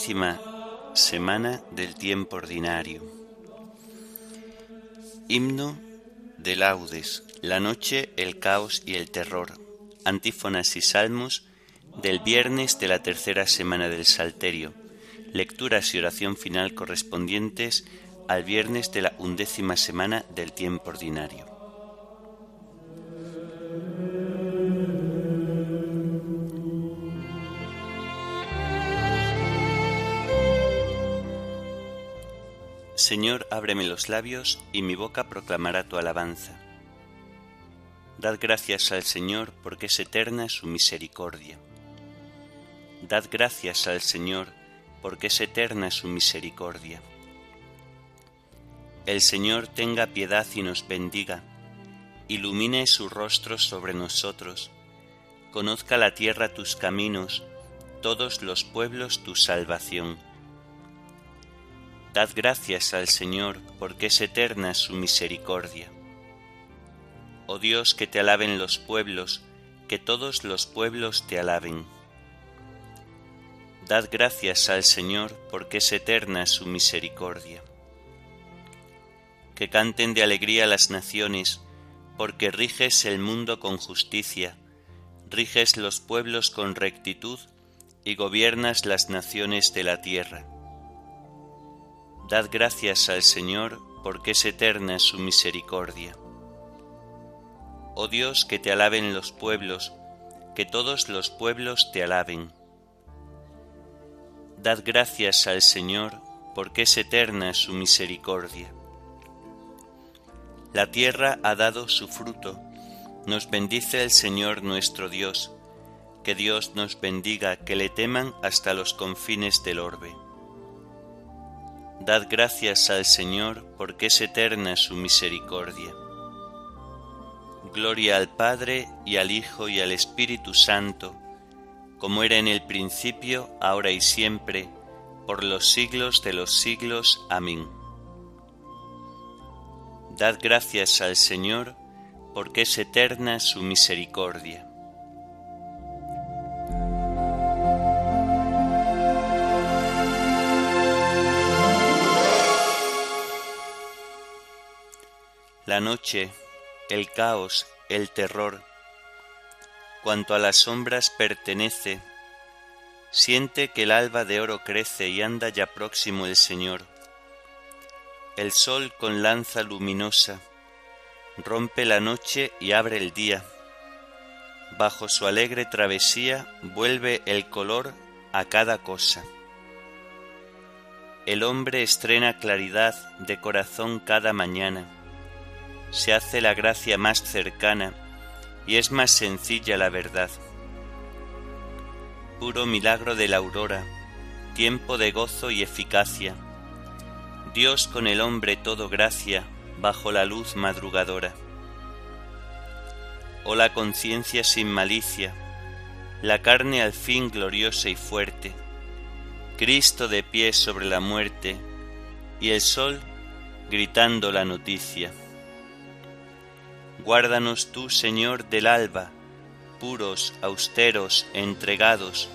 la undécima semana del tiempo ordinario. Himno de laudes, la noche, el caos y el terror. Antífonas y salmos del viernes de la tercera semana del Salterio. Lecturas y oración final correspondientes al viernes de la undécima semana del tiempo ordinario. Señor, ábreme los labios, y mi boca proclamará tu alabanza. Dad gracias al Señor, porque es eterna su misericordia. Dad gracias al Señor, porque es eterna su misericordia. El Señor tenga piedad y nos bendiga, ilumine su rostro sobre nosotros, conozca la tierra tus caminos, todos los pueblos tu salvación Dad gracias al Señor, porque es eterna su misericordia. Oh Dios, que te alaben los pueblos, que todos los pueblos te alaben. Dad gracias al Señor, porque es eterna su misericordia. Que canten de alegría las naciones, porque riges el mundo con justicia, riges los pueblos con rectitud y gobiernas las naciones de la tierra. Dad gracias al Señor, porque es eterna su misericordia. Oh Dios, que te alaben los pueblos, que todos los pueblos te alaben. Dad gracias al Señor, porque es eterna su misericordia. La tierra ha dado su fruto, nos bendice el Señor nuestro Dios, que Dios nos bendiga, que le teman hasta los confines del orbe. Dad gracias al Señor porque es eterna su misericordia. Gloria al Padre y al Hijo y al Espíritu Santo, como era en el principio, ahora y siempre, por los siglos de los siglos. Amén. Dad gracias al Señor porque es eterna su misericordia. La noche, el caos, el terror, cuanto a las sombras pertenece, siente que el alba de oro crece y anda ya próximo el Señor. El sol con lanza luminosa rompe la noche y abre el día. Bajo su alegre travesía vuelve el color a cada cosa. El hombre estrena claridad de corazón cada mañana se hace la gracia más cercana y es más sencilla la verdad. Puro milagro de la aurora, tiempo de gozo y eficacia. Dios con el hombre todo gracia bajo la luz madrugadora. Oh la conciencia sin malicia, la carne al fin gloriosa y fuerte, Cristo de pie sobre la muerte y el sol gritando la noticia. Guárdanos tú, Señor, del alba, puros, austeros, entregados,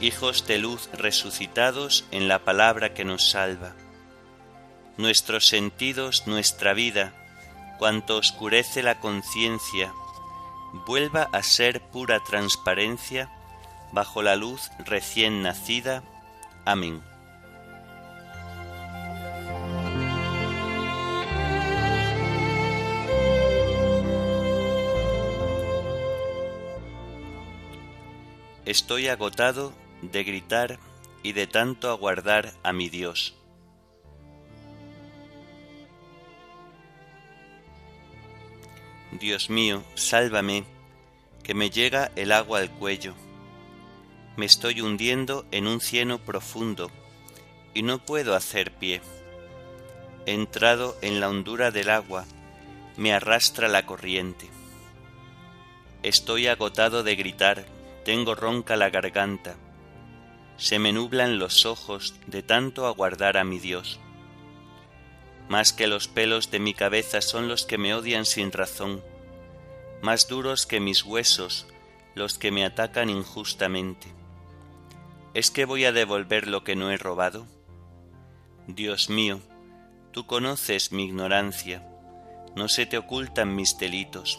hijos de luz resucitados en la palabra que nos salva. Nuestros sentidos, nuestra vida, cuanto oscurece la conciencia, vuelva a ser pura transparencia bajo la luz recién nacida. Amén. Estoy agotado de gritar y de tanto aguardar a mi Dios. Dios mío, sálvame, que me llega el agua al cuello. Me estoy hundiendo en un cieno profundo y no puedo hacer pie. Entrado en la hondura del agua me arrastra la corriente. Estoy agotado de gritar, tengo ronca la garganta, se me nublan los ojos de tanto aguardar a mi Dios. Más que los pelos de mi cabeza son los que me odian sin razón, más duros que mis huesos los que me atacan injustamente. ¿Es que voy a devolver lo que no he robado? Dios mío, tú conoces mi ignorancia, no se te ocultan mis delitos.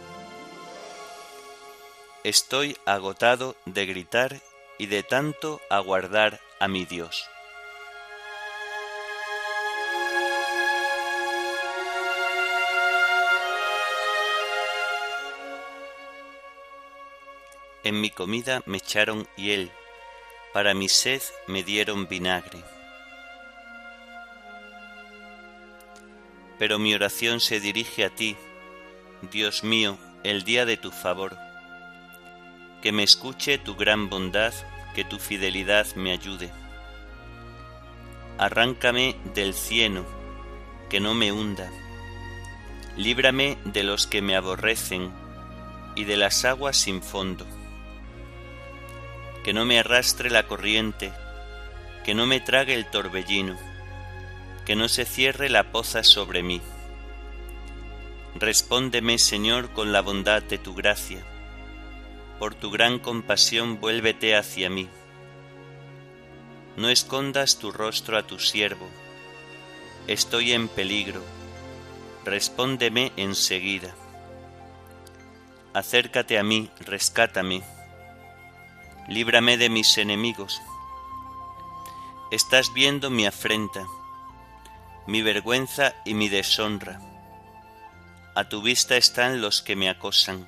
Estoy agotado de gritar y de tanto aguardar a mi Dios. En mi comida me echaron hiel, para mi sed me dieron vinagre. Pero mi oración se dirige a ti, Dios mío, el día de tu favor. Que me escuche tu gran bondad que tu fidelidad me ayude. Arráncame del cieno, que no me hunda. Líbrame de los que me aborrecen y de las aguas sin fondo. Que no me arrastre la corriente, que no me trague el torbellino, que no se cierre la poza sobre mí. Respóndeme, Señor, con la bondad de tu gracia por tu gran compasión vuélvete hacia mí. No escondas tu rostro a tu siervo, estoy en peligro, respóndeme enseguida. Acércate a mí, rescátame, líbrame de mis enemigos. Estás viendo mi afrenta, mi vergüenza y mi deshonra. A tu vista están los que me acosan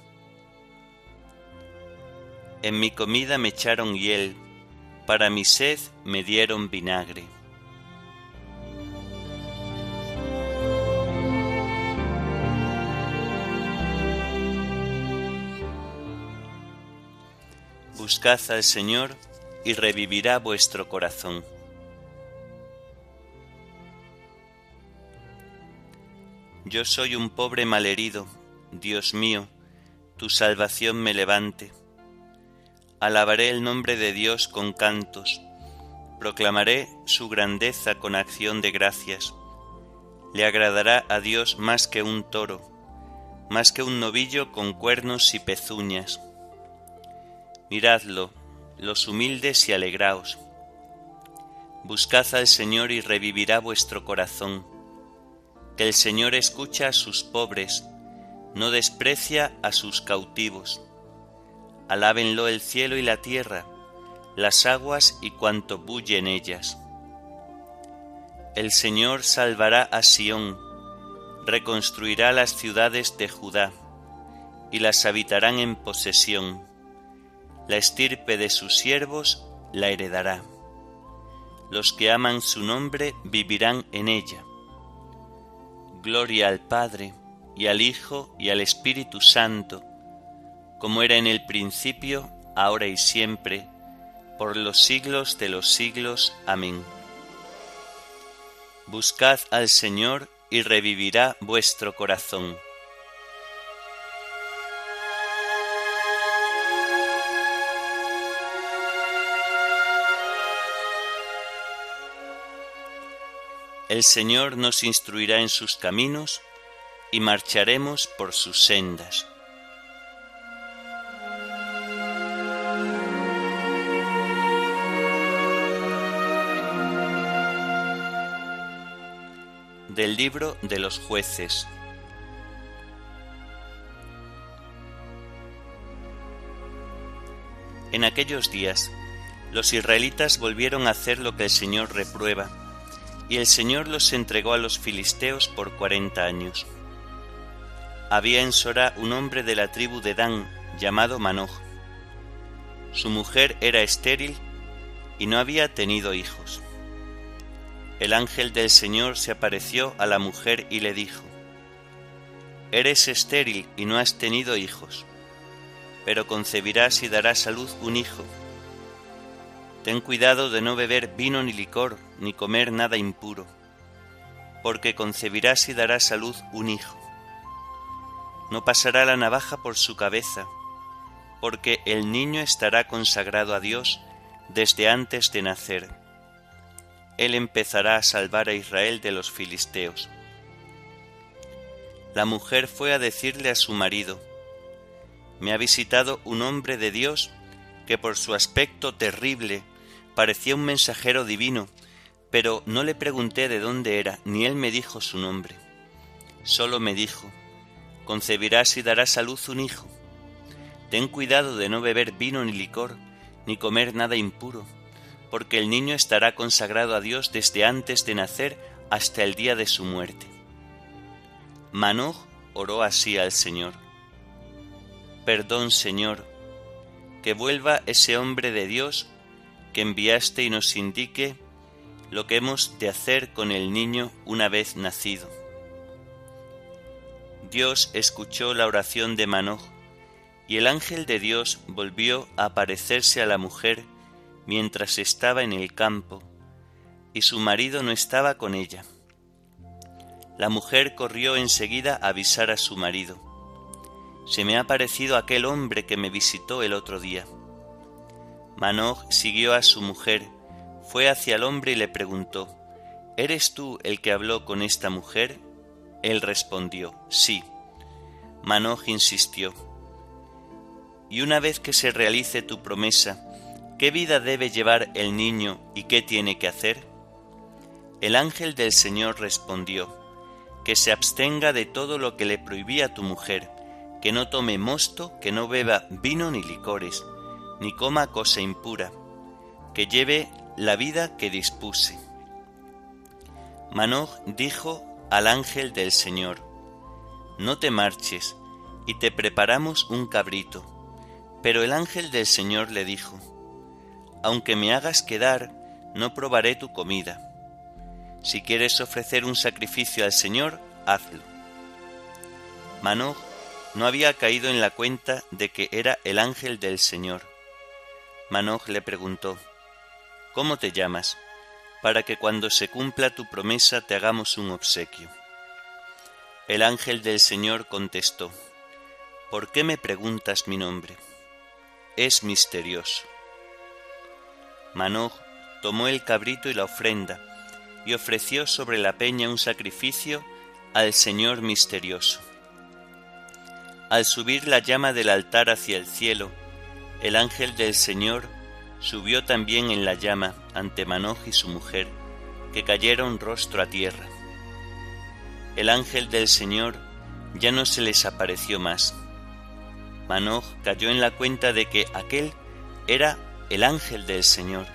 En mi comida me echaron hiel, para mi sed me dieron vinagre. Buscad al Señor y revivirá vuestro corazón. Yo soy un pobre malherido, Dios mío, tu salvación me levante Alabaré el nombre de Dios con cantos, proclamaré su grandeza con acción de gracias. Le agradará a Dios más que un toro, más que un novillo con cuernos y pezuñas. Miradlo, los humildes y alegraos. Buscad al Señor y revivirá vuestro corazón. Que el Señor escucha a sus pobres, no desprecia a sus cautivos Alábenlo el cielo y la tierra, las aguas y cuanto bulle en ellas. El Señor salvará a Sión, reconstruirá las ciudades de Judá, y las habitarán en posesión. La estirpe de sus siervos la heredará. Los que aman su nombre vivirán en ella. Gloria al Padre, y al Hijo, y al Espíritu Santo, como era en el principio, ahora y siempre, por los siglos de los siglos. Amén. Buscad al Señor y revivirá vuestro corazón. El Señor nos instruirá en sus caminos y marcharemos por sus sendas. Libro de los jueces. En aquellos días, los israelitas volvieron a hacer lo que el Señor reprueba y el Señor los entregó a los filisteos por cuarenta años. Había en Sora un hombre de la tribu de Dan llamado Manoj. Su mujer era estéril y no había tenido hijos. El ángel del Señor se apareció a la mujer y le dijo, Eres estéril y no has tenido hijos, pero concebirás y darás a luz un hijo Ten cuidado de no beber vino ni licor, ni comer nada impuro, porque concebirás y darás a luz un hijo. No pasará la navaja por su cabeza, porque el niño estará consagrado a Dios desde antes de nacer. Él empezará a salvar a Israel de los filisteos. La mujer fue a decirle a su marido, Me ha visitado un hombre de Dios que por su aspecto terrible parecía un mensajero divino, pero no le pregunté de dónde era, ni él me dijo su nombre. Solo me dijo, concebirás y darás a luz un hijo. Ten cuidado de no beber vino ni licor, ni comer nada impuro, porque el niño estará consagrado a Dios desde antes de nacer hasta el día de su muerte. Manoj oró así al Señor. Perdón, Señor, que vuelva ese hombre de Dios que enviaste y nos indique lo que hemos de hacer con el niño una vez nacido. Dios escuchó la oración de Manoj, y el ángel de Dios volvió a aparecerse a la mujer mientras estaba en el campo, y su marido no estaba con ella. La mujer corrió enseguida a avisar a su marido. Se me ha parecido aquel hombre que me visitó el otro día. Manoj siguió a su mujer, fue hacia el hombre y le preguntó, ¿Eres tú el que habló con esta mujer? Él respondió, sí. Manoj insistió, y una vez que se realice tu promesa, ¿qué vida debe llevar el niño y qué tiene que hacer? El ángel del Señor respondió, que se abstenga de todo lo que le prohibía tu mujer, que no tome mosto, que no beba vino ni licores, ni coma cosa impura, que lleve la vida que dispuse. Manoj dijo al ángel del Señor, No te marches, y te preparamos un cabrito. Pero el ángel del Señor le dijo, Aunque me hagas quedar, no probaré tu comida. Si quieres ofrecer un sacrificio al Señor, hazlo. Manoj no había caído en la cuenta de que era el ángel del Señor Manoj le preguntó, ¿Cómo te llamas? Para que cuando se cumpla tu promesa te hagamos un obsequio. El ángel del Señor contestó, ¿Por qué me preguntas mi nombre? Es misterioso. Manoj tomó el cabrito y la ofrenda, y ofreció sobre la peña un sacrificio al Señor misterioso. Al subir la llama del altar hacia el cielo, el ángel del Señor subió también en la llama ante Manoj y su mujer, que cayeron rostro a tierra. El ángel del Señor ya no se les apareció más. Manoj cayó en la cuenta de que aquel era el ángel del Señor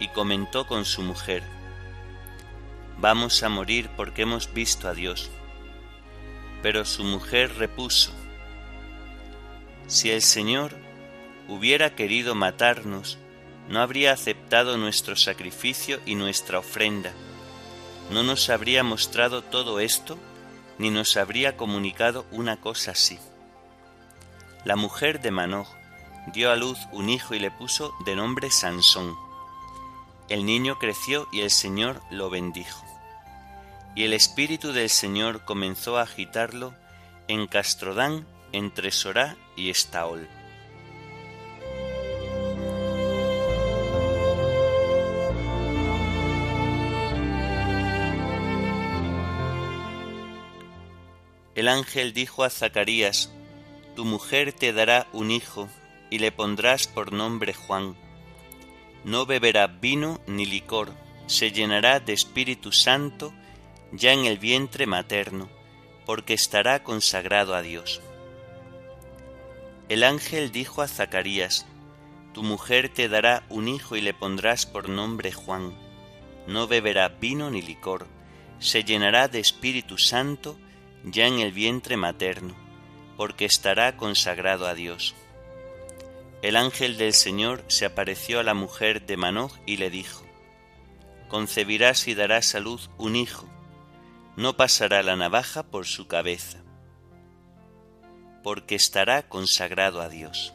y comentó con su mujer, Vamos a morir porque hemos visto a Dios. Pero su mujer repuso, Si el Señor hubiera querido matarnos, no habría aceptado nuestro sacrificio y nuestra ofrenda, no nos habría mostrado todo esto, ni nos habría comunicado una cosa así. La mujer de Manoj dio a luz un hijo y le puso de nombre Sansón. El niño creció y el Señor lo bendijo. Y el espíritu del Señor comenzó a agitarlo en Castrodán, entre Sorá y Estaol. El ángel dijo a Zacarías, Tu mujer te dará un hijo, y le pondrás por nombre Juan. No beberá vino ni licor, se llenará de Espíritu Santo ya en el vientre materno, porque estará consagrado a Dios. El ángel dijo a Zacarías, Tu mujer te dará un hijo y le pondrás por nombre Juan. No beberá vino ni licor, se llenará de Espíritu Santo ya en el vientre materno, porque estará consagrado a Dios. El ángel del Señor se apareció a la mujer de Manoj y le dijo, Concebirás y darás a luz un hijo, no pasará la navaja por su cabeza, porque estará consagrado a Dios.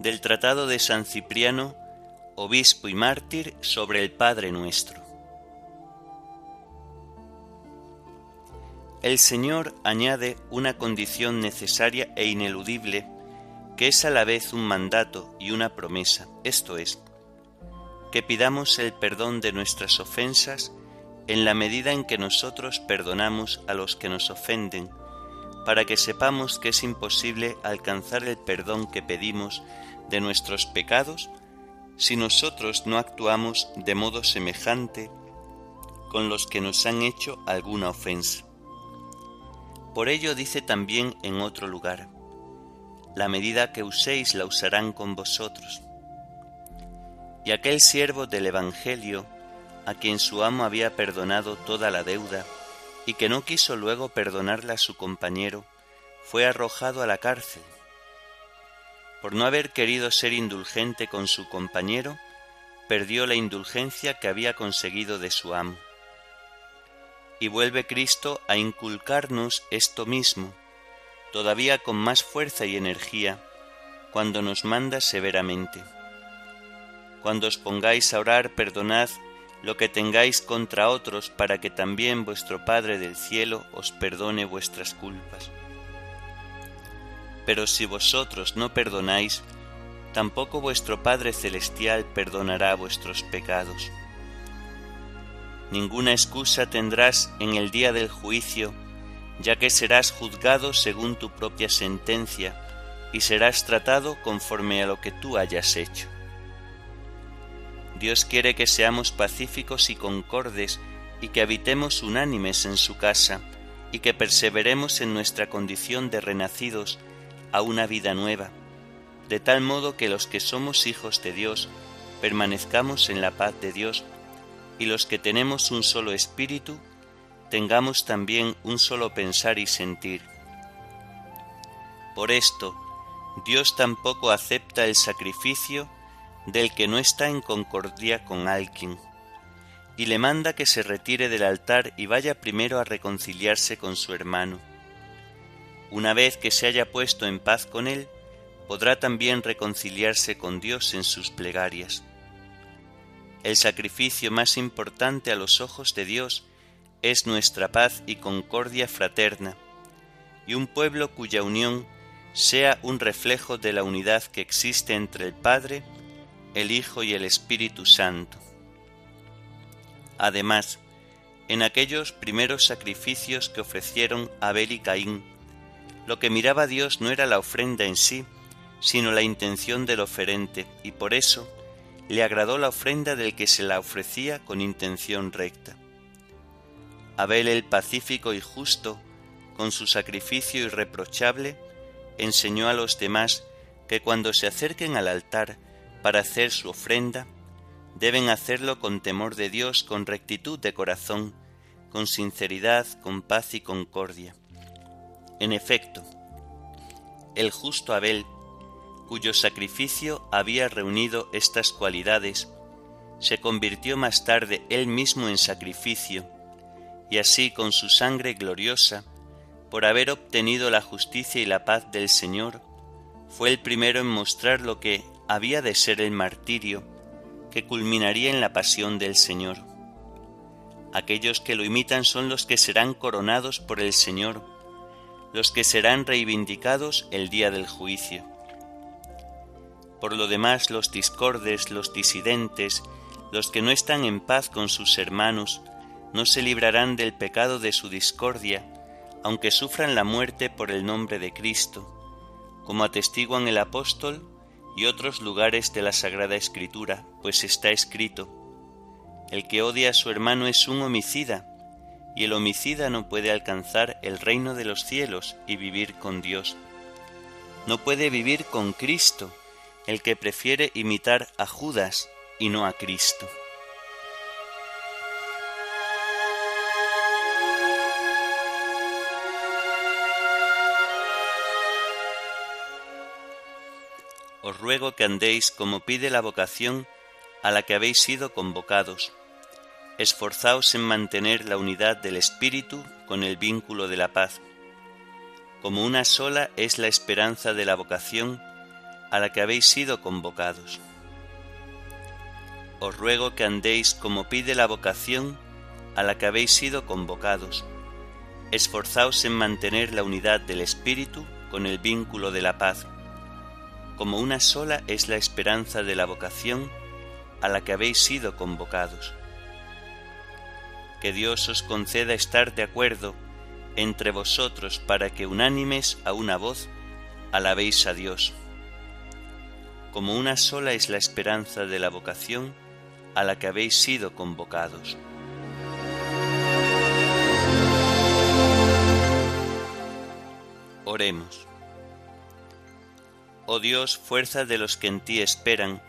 Del Tratado de San Cipriano, obispo y mártir sobre el Padre nuestro. El Señor añade una condición necesaria e ineludible que es a la vez un mandato y una promesa, esto es, que pidamos el perdón de nuestras ofensas en la medida en que nosotros perdonamos a los que nos ofenden, para que sepamos que es imposible alcanzar el perdón que pedimos de nuestros pecados si nosotros no actuamos de modo semejante con los que nos han hecho alguna ofensa. Por ello dice también en otro lugar, la medida que uséis la usarán con vosotros. Y aquel siervo del Evangelio, a quien su amo había perdonado toda la deuda, y que no quiso luego perdonarla a su compañero, fue arrojado a la cárcel por no haber querido ser indulgente con su compañero, perdió la indulgencia que había conseguido de su amo. Y vuelve Cristo a inculcarnos esto mismo, todavía con más fuerza y energía, cuando nos manda severamente. Cuando os pongáis a orar, perdonad lo que tengáis contra otros, para que también vuestro Padre del cielo os perdone vuestras culpas. Pero si vosotros no perdonáis, tampoco vuestro Padre Celestial perdonará vuestros pecados. Ninguna excusa tendrás en el día del juicio, ya que serás juzgado según tu propia sentencia y serás tratado conforme a lo que tú hayas hecho. Dios quiere que seamos pacíficos y concordes y que habitemos unánimes en su casa y que perseveremos en nuestra condición de renacidos a una vida nueva, de tal modo que los que somos hijos de Dios permanezcamos en la paz de Dios y los que tenemos un solo espíritu tengamos también un solo pensar y sentir. Por esto, Dios tampoco acepta el sacrificio del que no está en concordia con alguien, y le manda que se retire del altar y vaya primero a reconciliarse con su hermano una vez que se haya puesto en paz con Él, podrá también reconciliarse con Dios en sus plegarias. El sacrificio más importante a los ojos de Dios es nuestra paz y concordia fraterna, y un pueblo cuya unión sea un reflejo de la unidad que existe entre el Padre, el Hijo y el Espíritu Santo. Además, en aquellos primeros sacrificios que ofrecieron Abel y Caín, lo que miraba Dios no era la ofrenda en sí, sino la intención del oferente, y por eso le agradó la ofrenda del que se la ofrecía con intención recta. Abel el pacífico y justo, con su sacrificio irreprochable, enseñó a los demás que cuando se acerquen al altar para hacer su ofrenda, deben hacerlo con temor de Dios, con rectitud de corazón, con sinceridad, con paz y concordia en efecto, el justo Abel cuyo sacrificio había reunido estas cualidades, se convirtió más tarde él mismo en sacrificio, y así con su sangre gloriosa, por haber obtenido la justicia y la paz del Señor, fue el primero en mostrar lo que había de ser el martirio, que culminaría en la pasión del Señor. Aquellos que lo imitan son los que serán coronados por el Señor, los que serán reivindicados el día del juicio. Por lo demás, los discordes, los disidentes, los que no están en paz con sus hermanos, no se librarán del pecado de su discordia, aunque sufran la muerte por el nombre de Cristo, como atestiguan el apóstol y otros lugares de la Sagrada Escritura, pues está escrito, El que odia a su hermano es un homicida, y el homicida no puede alcanzar el reino de los cielos y vivir con Dios. No puede vivir con Cristo, el que prefiere imitar a Judas y no a Cristo. Os ruego que andéis como pide la vocación a la que habéis sido convocados. Esforzaos en mantener la unidad del Espíritu con el vínculo de la paz. Como una sola es la esperanza de la vocación a la que habéis sido convocados. Os ruego que andéis como pide la vocación a la que habéis sido convocados. Esforzaos en mantener la unidad del Espíritu con el vínculo de la paz como una sola es la esperanza de la vocación a la que habéis sido convocados. Que Dios os conceda estar de acuerdo entre vosotros para que unánimes a una voz alabéis a Dios. Como una sola es la esperanza de la vocación a la que habéis sido convocados. Oremos. Oh Dios, fuerza de los que en ti esperan,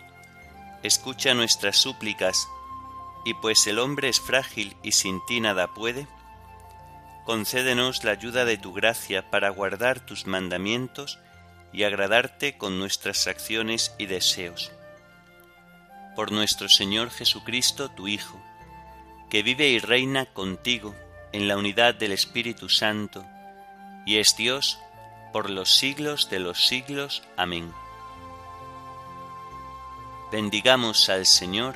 escucha nuestras súplicas, y pues el hombre es frágil y sin ti nada puede, concédenos la ayuda de tu gracia para guardar tus mandamientos y agradarte con nuestras acciones y deseos. Por nuestro Señor Jesucristo, tu Hijo, que vive y reina contigo en la unidad del Espíritu Santo, y es Dios por los siglos de los siglos. Amén. Bendigamos al Señor,